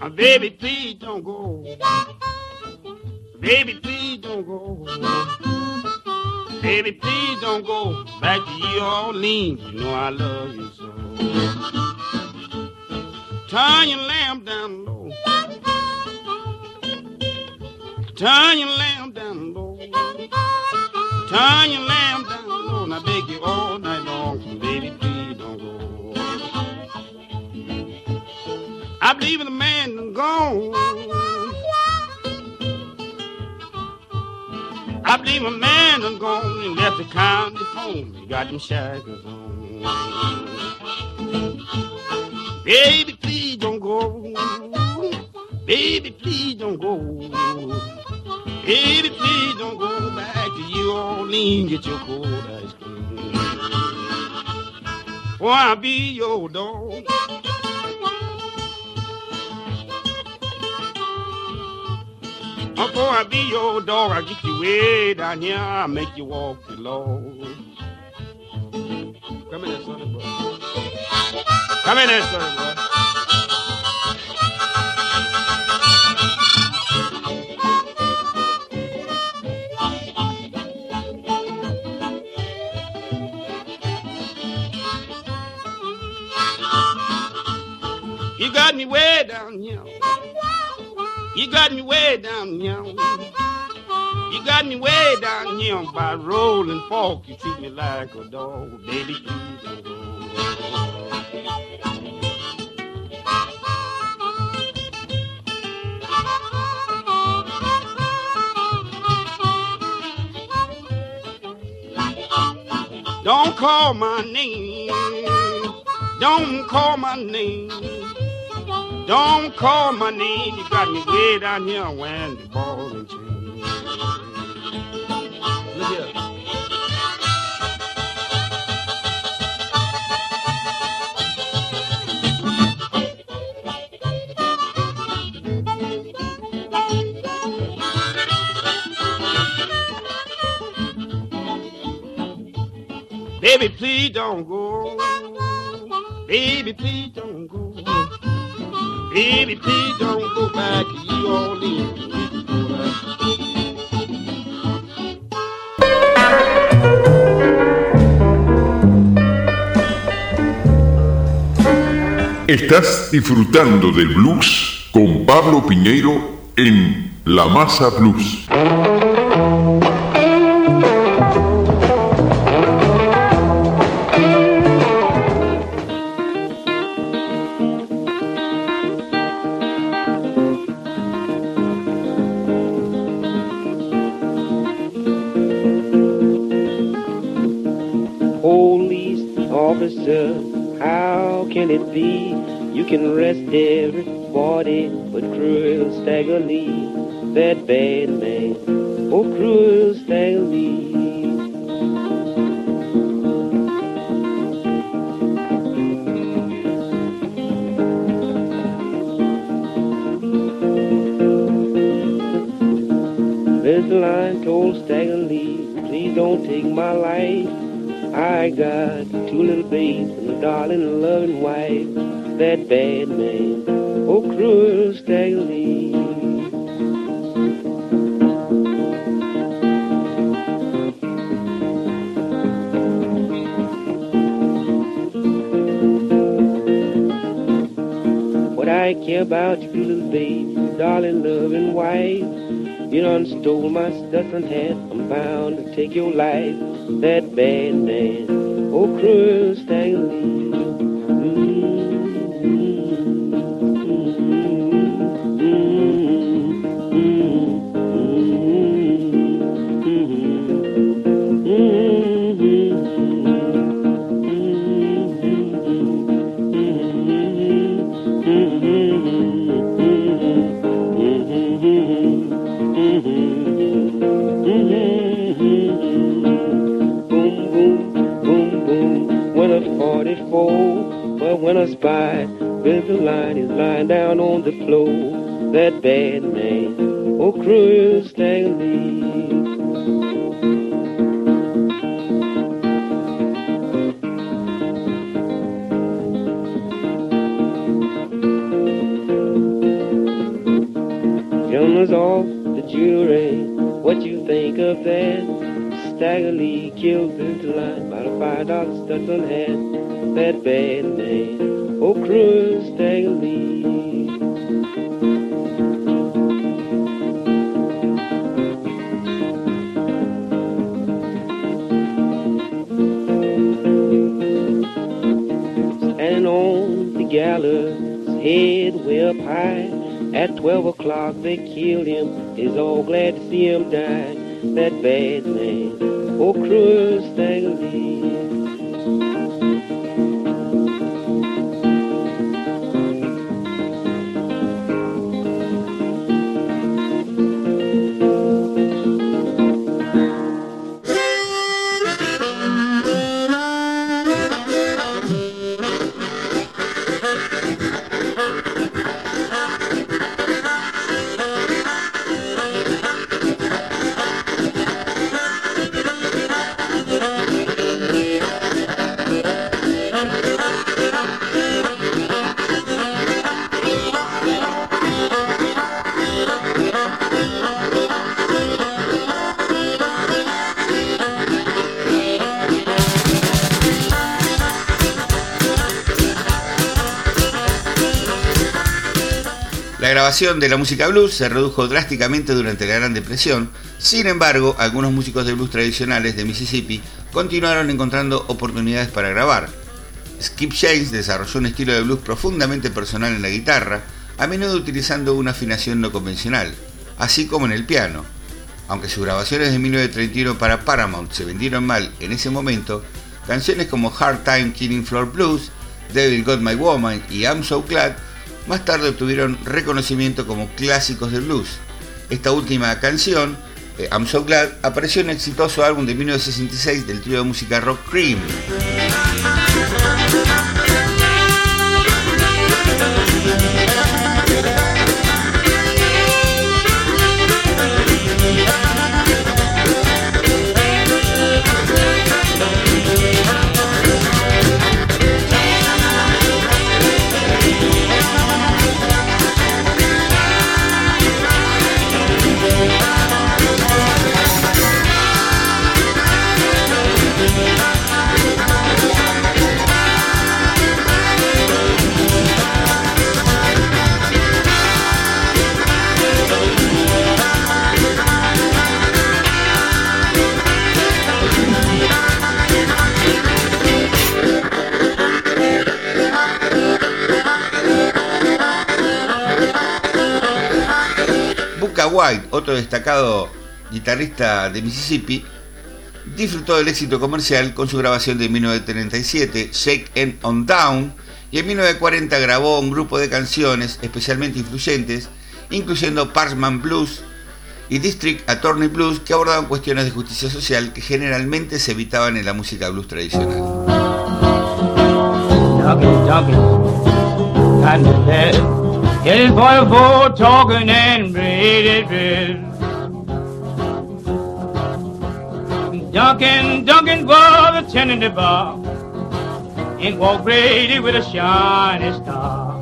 Ah, baby, please don't go. Baby, please don't go. Baby, please don't go back to New Orleans. You know I love you so. Turn your lamp down low. Turn your lamp down low. Turn your lamp beg you all night long, baby, please don't go. I believe in the man that's gone. I believe a man done gone and left the county phone. He got them shackles on. Baby, please don't go. Baby, please don't go. Baby, please don't go back to New Orleans. Get your cold ice cream. Oh, I'll be your dog. Oh, Before I be your dog, I'll get you way down here. I'll make you walk the Lord. Come in there, sonny boy. Come in there, sonny boy. Way down here. You got me way down here. You got me way down here by rolling fork. You treat me like a dog, baby. Please don't. Don't call my name. Don't call my name. Don't call my name. You got me way down here when the ball and chain. Look here. Baby, please don't go. Baby, please don't go. New Orleans. Estás disfrutando del blues con Pablo Piñeiro en La Masa Blues. Arrest everybody but Cruel Stagger Lee, that bad man. Oh, Cruel Stagger Lee. There's a line told Stagger Lee, please don't take my life. I got two little babes and a darling loving wife. That bad man, oh cruel Stagger Lee. What I care about you little babe, darling loving wife. You done stole my stuff and hat, I'm bound to take your life. That bad man, oh cruel Stagger bowl. But when I a line, he's lying down on the floor, that bad man, oh cruel Stanley. Jonas off the jury, what you think of that? Stagger Lee killed the line by the five dollar Stetson hat. That bad man, oh cruel Stagger Lee. Standing on the gallows, head way up high. At 12 o'clock they killed him, is all glad to see him die. That bad man, oh cruel Stagger De la música blues se redujo drásticamente durante la Gran Depresión, sin embargo, algunos músicos de blues tradicionales de Mississippi continuaron encontrando oportunidades para grabar. Skip James desarrolló un estilo de blues profundamente personal en la guitarra, a menudo utilizando una afinación no convencional, así como en el piano. Aunque sus grabaciones de 1931 para Paramount se vendieron mal en ese momento, canciones como Hard Time Killing Floor Blues, Devil Got My Woman y I'm So Glad más tarde obtuvieron reconocimiento como clásicos del blues. Esta última canción, eh, I'm So Glad, apareció en el exitoso álbum de 1966 del trío de música rock Cream. Otro destacado guitarrista de Mississippi, disfrutó del éxito comercial con su grabación de 1937, Shake and On Down, y en 1940 grabó un grupo de canciones especialmente influyentes, incluyendo Parsman Blues y District Attorney Blues, que abordaban cuestiones de justicia social que generalmente se evitaban en la música blues tradicional. Of for the boat, talking and braided bread. Duncan, Duncan was the bar. In walked Brady with a shiny star.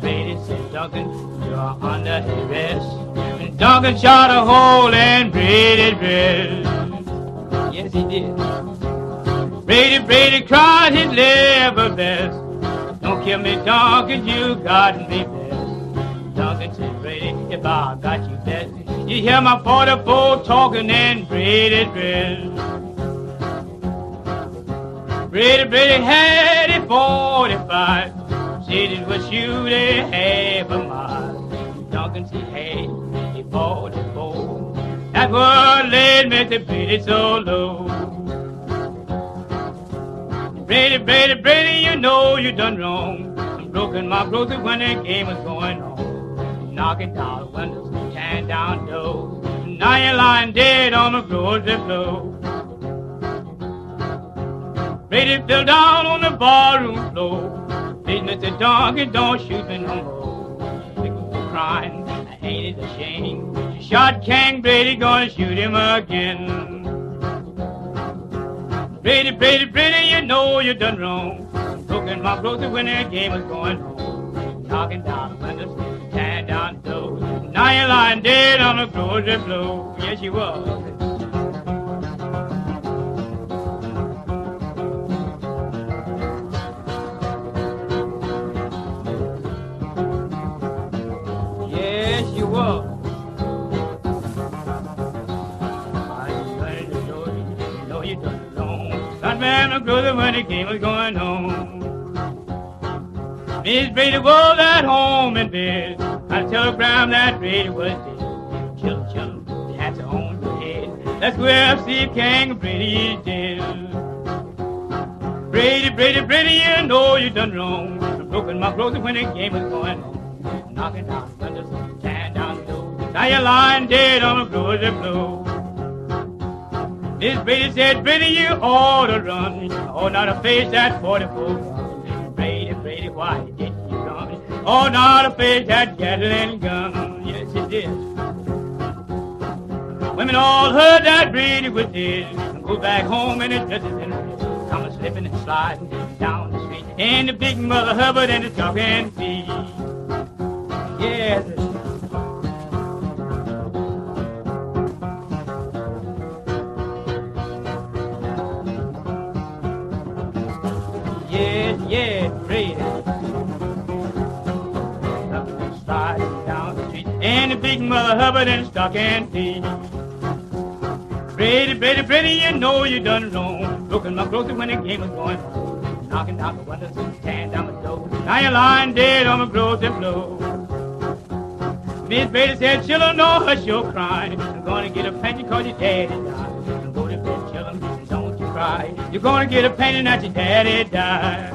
Brady said, Duncan, you're under arrest. And Duncan shot a hole in Brady bread. Yes, he did. Brady, Brady cried his level best. Don't kill me, Duncan, you got me Duncan said, Brady, if I got you best, you hear my 44 talking and Brady dress. Brady, Brady had a 45. Said it was shooting half a mile. Duncan said, hey, he 44. That's what led me to Brady so low. Brady, Brady, Brady, you know you done wrong. I'm broken my brother when the game was going on. Knocking down windows, tearing down doors. Now you're lying dead on the grocery floor. Brady fell down on the barroom floor. Business a dog and don't shoot me no more. People were crying, I ain't it a shame. Shot King Brady, gonna shoot him again. Brady, Brady, Brady, you know you done wrong. Broken my brother when that game was going on. Knocking down windows, tearing you're lying dead on the grocery floor. Yes, you was. Yes, you was. That man of brother when the game was going on. Miss Brady was at home in bed. I telegram that Brady was dead. Chill, chill, hats on your head. Up see if King Brady dead. Brady, Brady, Brady, you know you done wrong. I broken my clothes when the game was going on. Knocking down windows, tearing down doors. Now you're lying dead on the grocery floor. Miss Brady said, Brady, you ought to run. Oh, not to face that 44 Brady, Brady, why? Oh, not a face that Gatling gun. Yes, you did. Women all heard that Brady was dead. Go back home and it dresses in red. Come slipping and sliding down the street. And the big mother Hubbard and the talking feet. Yes, And big mother Hubbard and stocking feet. Brady, Brady, Brady, you know you done wrong. Broken my clothes when the game was going. Knocking down the windows and tearing down the door. Now you're lying dead on the grocery floor. Miss Brady said, children, no hush your crying. I'm gonna get a pension cause your daddy died. Go to bed, children, don't you cry. You're gonna get a pension that your daddy died.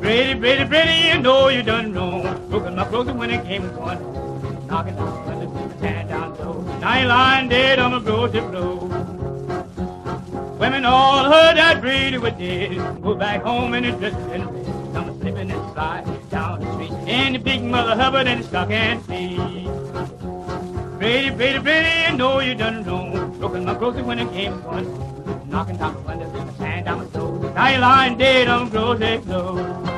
Brady, Brady, Brady, you know you done wrong. Broken my clothes when the game was on. Knocking down the windows and tearing down door. Now you're lying dead on the grocery floor. Women all heard that Brady was dead. Go back home and it's just in red. Come slipping and sliding down the street. And the big mother Hubbard and the stocking feet. Brady, Brady, Brady, you know you done wrong. Broken my grocery when the game was going on. Knocking down the windows and tearing down the door. Now you're lying dead on the grocery floor.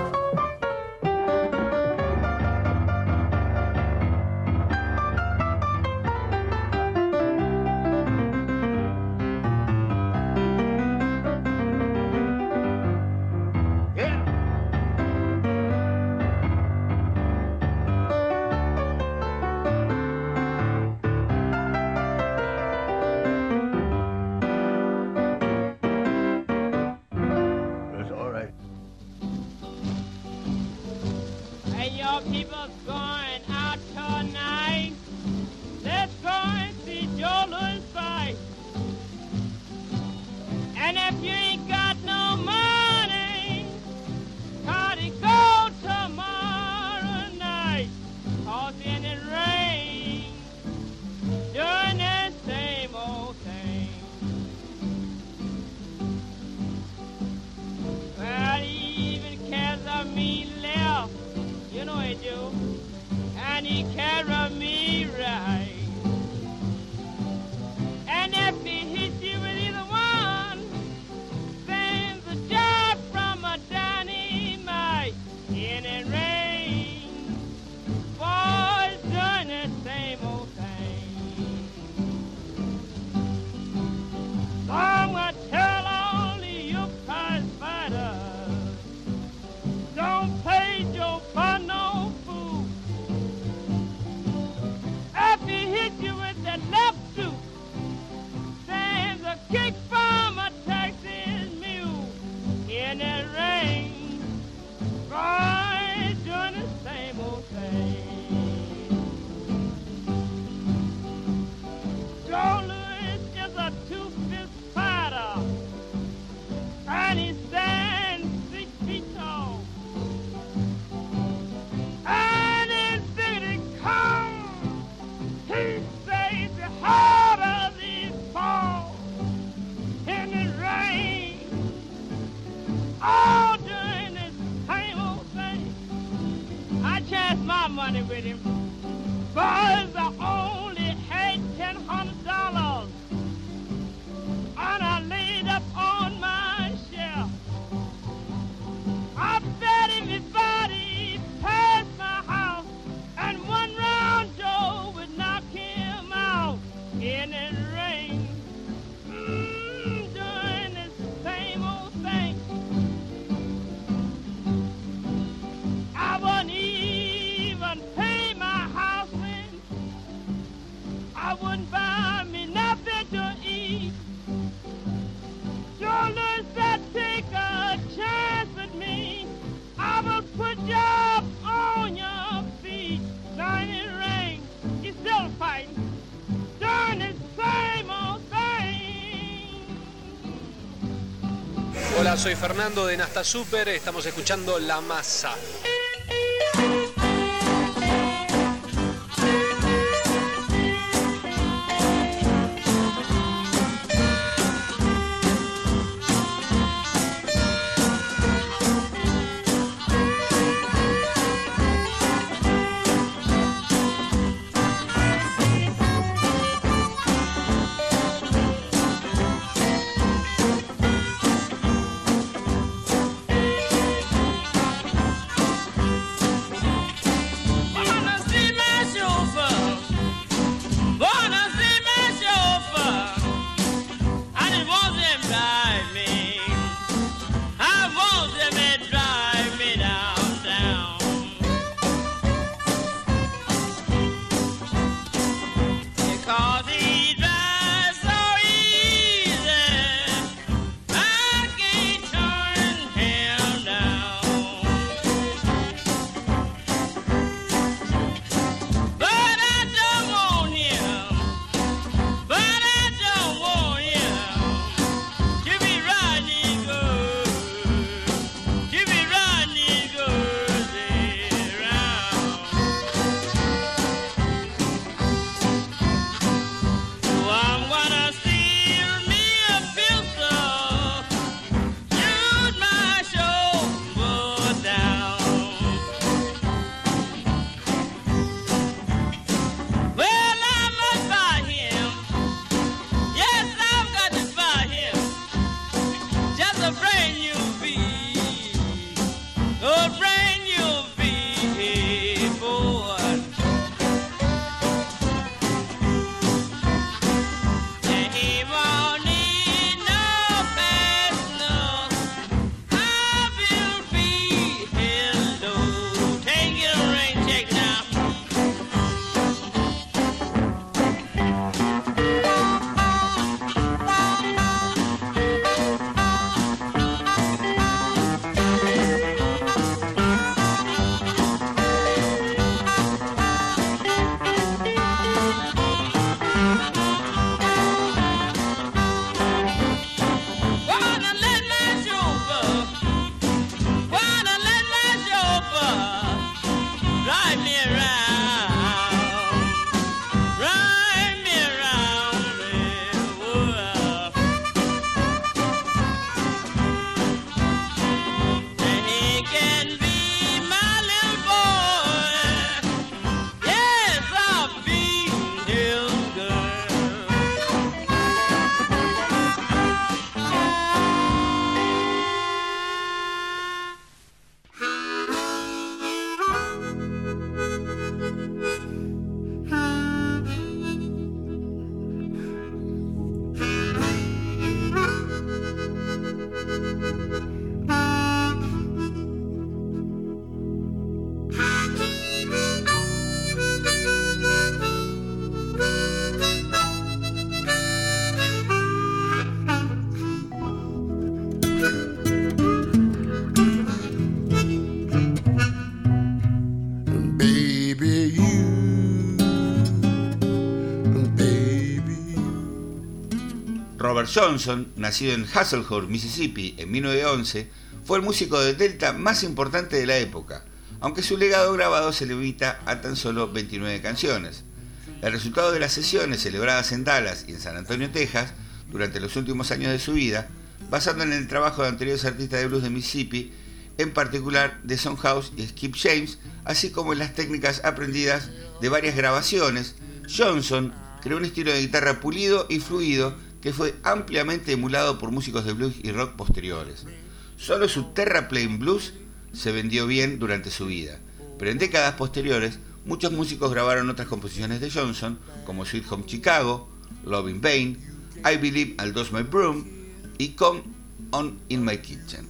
Soy Fernando de Nasta Super, estamos escuchando La Masa. Johnson, nacido en Hasselhurst, Mississippi, en 1911, fue el músico de Delta más importante de la época, aunque su legado grabado se limita a tan solo 29 canciones. El resultado de las sesiones celebradas en Dallas y en San Antonio, Texas, durante los últimos años de su vida, basando en el trabajo de anteriores artistas de blues de Mississippi, en particular de Son House y Skip James, así como en las técnicas aprendidas de varias grabaciones, Johnson creó un estilo de guitarra pulido y fluido que fue ampliamente emulado por músicos de blues y rock posteriores. Solo su Terraplane Blues se vendió bien durante su vida, pero en décadas posteriores muchos músicos grabaron otras composiciones de Johnson, como Sweet Home Chicago, Love in Vain, I Believe I'll Dose My Broom y Come On In My Kitchen.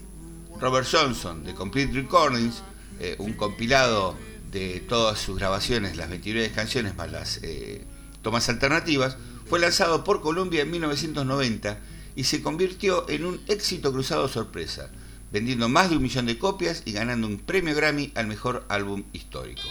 Robert Johnson, de Complete Recordings, eh, un compilado de todas sus grabaciones, las 29 canciones más las eh, tomas alternativas, fue lanzado por Columbia en 1990 y se convirtió en un éxito cruzado sorpresa, vendiendo más de un millón de copias y ganando un premio Grammy al mejor álbum histórico.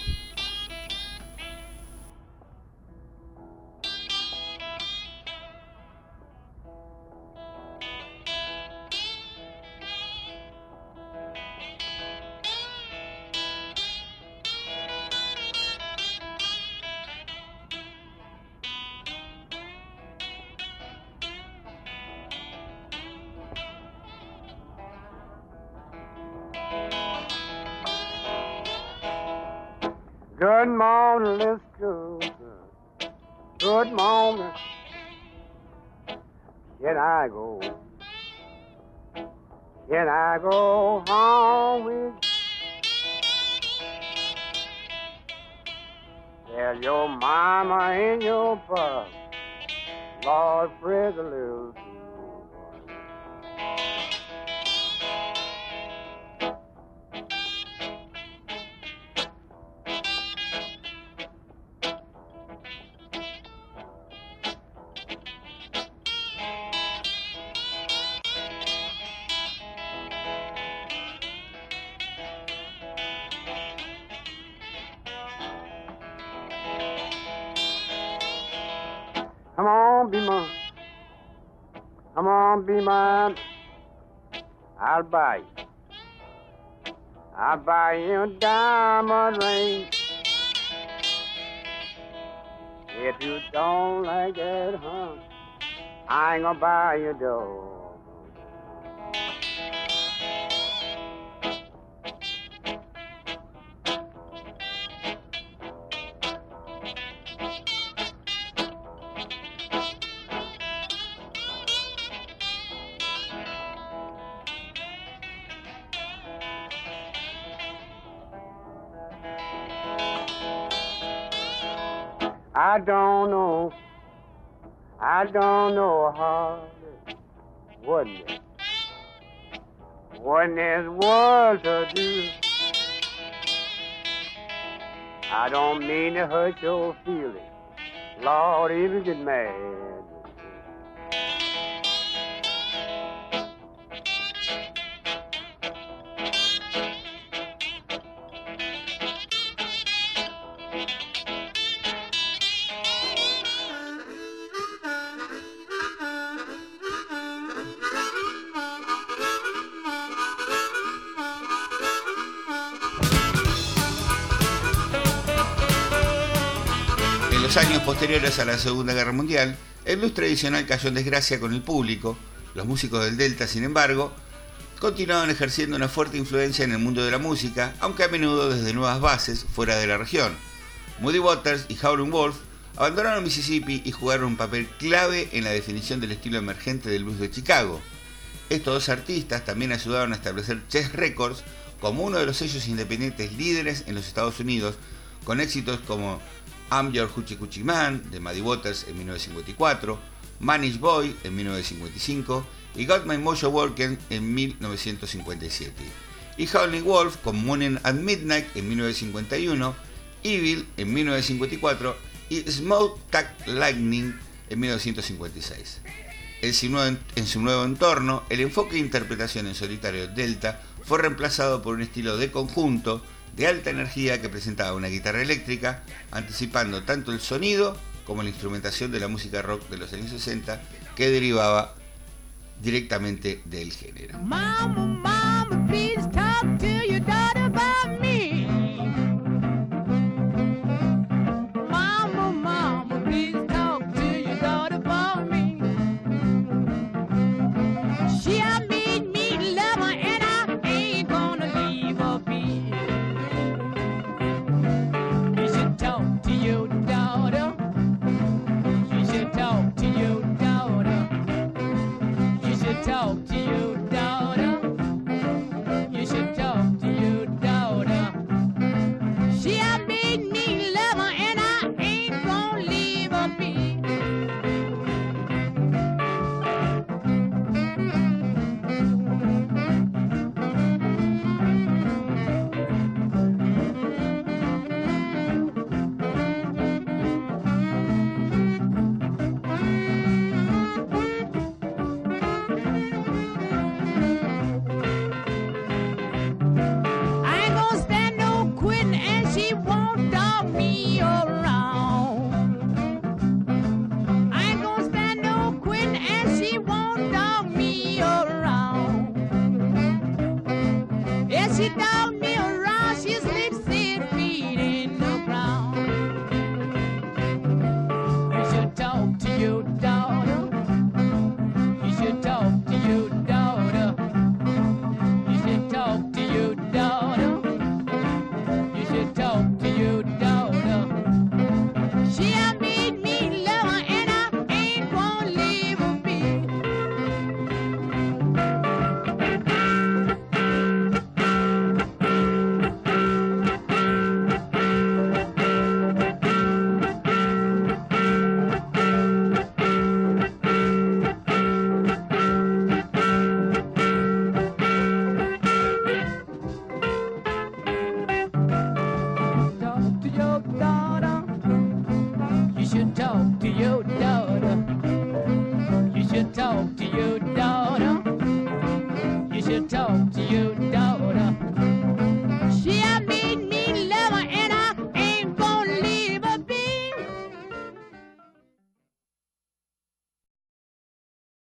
Good morning, Miss Cooper. Good morning. Can I go? Can I go home with you? Tell your mama and your papa, Lord, pray the little on, be mine. Come on, be mine. I'll buy you. I'll buy you a diamond ring. If you don't like it, huh? I ain't gonna buy you dough. I don't know. I don't know how. What it? What this was to do. I don't mean to hurt your feelings. Lord, you get mad. Posteriores a la Segunda Guerra Mundial, el blues tradicional cayó en desgracia con el público. Los músicos del Delta, sin embargo, continuaban ejerciendo una fuerte influencia en el mundo de la música, aunque a menudo desde nuevas bases fuera de la región. Moody Waters y Howlin' Wolf abandonaron Mississippi y jugaron un papel clave en la definición del estilo emergente del blues de Chicago. Estos dos artistas también ayudaron a establecer Chess Records como uno de los sellos independientes líderes en los Estados Unidos, con éxitos como I'm Your Hoochie Coochie Man de Muddy Waters en 1954, Manish Boy en 1955 y Got My Mojo Working en 1957. Y Howlin' Wolf con Morning at Midnight en 1951, Evil en 1954 y Smoke Tag Lightning en 1956. En su, nuevo, en su nuevo entorno, el enfoque de interpretación en solitario Delta fue reemplazado por un estilo de conjunto de alta energía que presentaba una guitarra eléctrica, anticipando tanto el sonido como la instrumentación de la música rock de los años 60 que derivaba directamente del género.